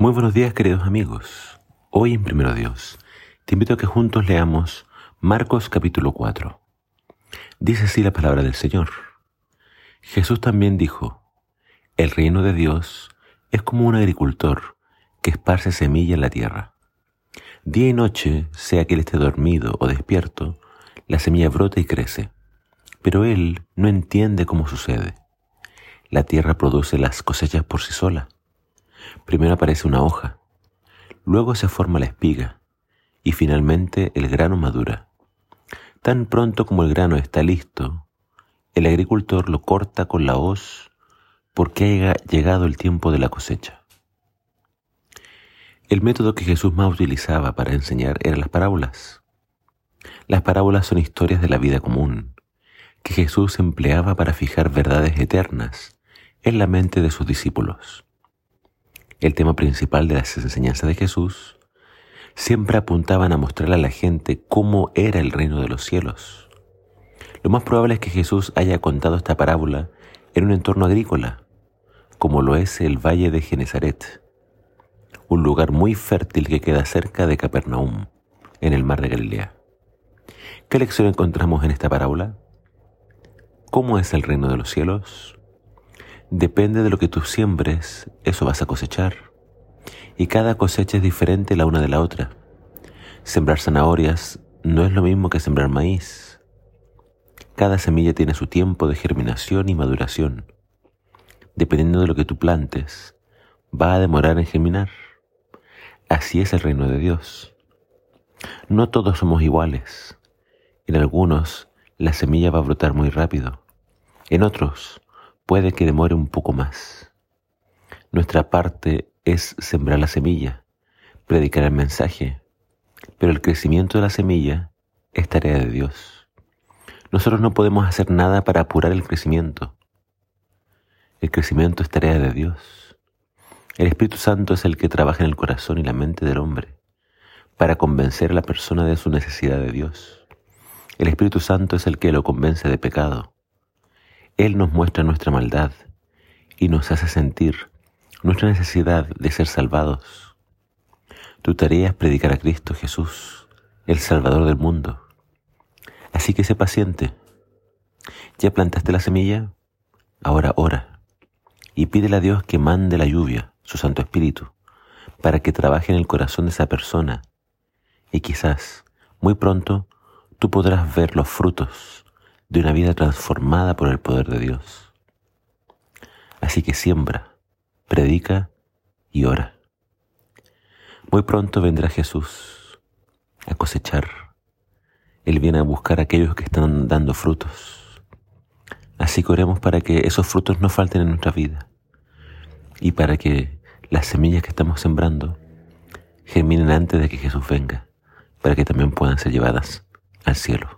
Muy buenos días queridos amigos. Hoy en Primero Dios te invito a que juntos leamos Marcos capítulo 4. Dice así la palabra del Señor. Jesús también dijo, el reino de Dios es como un agricultor que esparce semilla en la tierra. Día y noche, sea que él esté dormido o despierto, la semilla brota y crece, pero él no entiende cómo sucede. La tierra produce las cosechas por sí sola Primero aparece una hoja, luego se forma la espiga y finalmente el grano madura. Tan pronto como el grano está listo, el agricultor lo corta con la hoz porque ha llegado el tiempo de la cosecha. El método que Jesús más utilizaba para enseñar eran las parábolas. Las parábolas son historias de la vida común que Jesús empleaba para fijar verdades eternas en la mente de sus discípulos el tema principal de las enseñanzas de Jesús, siempre apuntaban a mostrarle a la gente cómo era el reino de los cielos. Lo más probable es que Jesús haya contado esta parábola en un entorno agrícola, como lo es el Valle de Genezaret, un lugar muy fértil que queda cerca de Capernaum, en el mar de Galilea. ¿Qué lección encontramos en esta parábola? ¿Cómo es el reino de los cielos? Depende de lo que tú siembres, eso vas a cosechar. Y cada cosecha es diferente la una de la otra. Sembrar zanahorias no es lo mismo que sembrar maíz. Cada semilla tiene su tiempo de germinación y maduración. Dependiendo de lo que tú plantes, va a demorar en germinar. Así es el reino de Dios. No todos somos iguales. En algunos la semilla va a brotar muy rápido. En otros puede que demore un poco más. Nuestra parte es sembrar la semilla, predicar el mensaje, pero el crecimiento de la semilla es tarea de Dios. Nosotros no podemos hacer nada para apurar el crecimiento. El crecimiento es tarea de Dios. El Espíritu Santo es el que trabaja en el corazón y la mente del hombre para convencer a la persona de su necesidad de Dios. El Espíritu Santo es el que lo convence de pecado, él nos muestra nuestra maldad y nos hace sentir nuestra necesidad de ser salvados. Tu tarea es predicar a Cristo Jesús, el Salvador del mundo. Así que sé paciente. ¿Ya plantaste la semilla? Ahora ora y pídele a Dios que mande la lluvia, su Santo Espíritu, para que trabaje en el corazón de esa persona y quizás muy pronto tú podrás ver los frutos de una vida transformada por el poder de Dios. Así que siembra, predica y ora. Muy pronto vendrá Jesús a cosechar. Él viene a buscar a aquellos que están dando frutos. Así que oremos para que esos frutos no falten en nuestra vida y para que las semillas que estamos sembrando germinen antes de que Jesús venga, para que también puedan ser llevadas al cielo.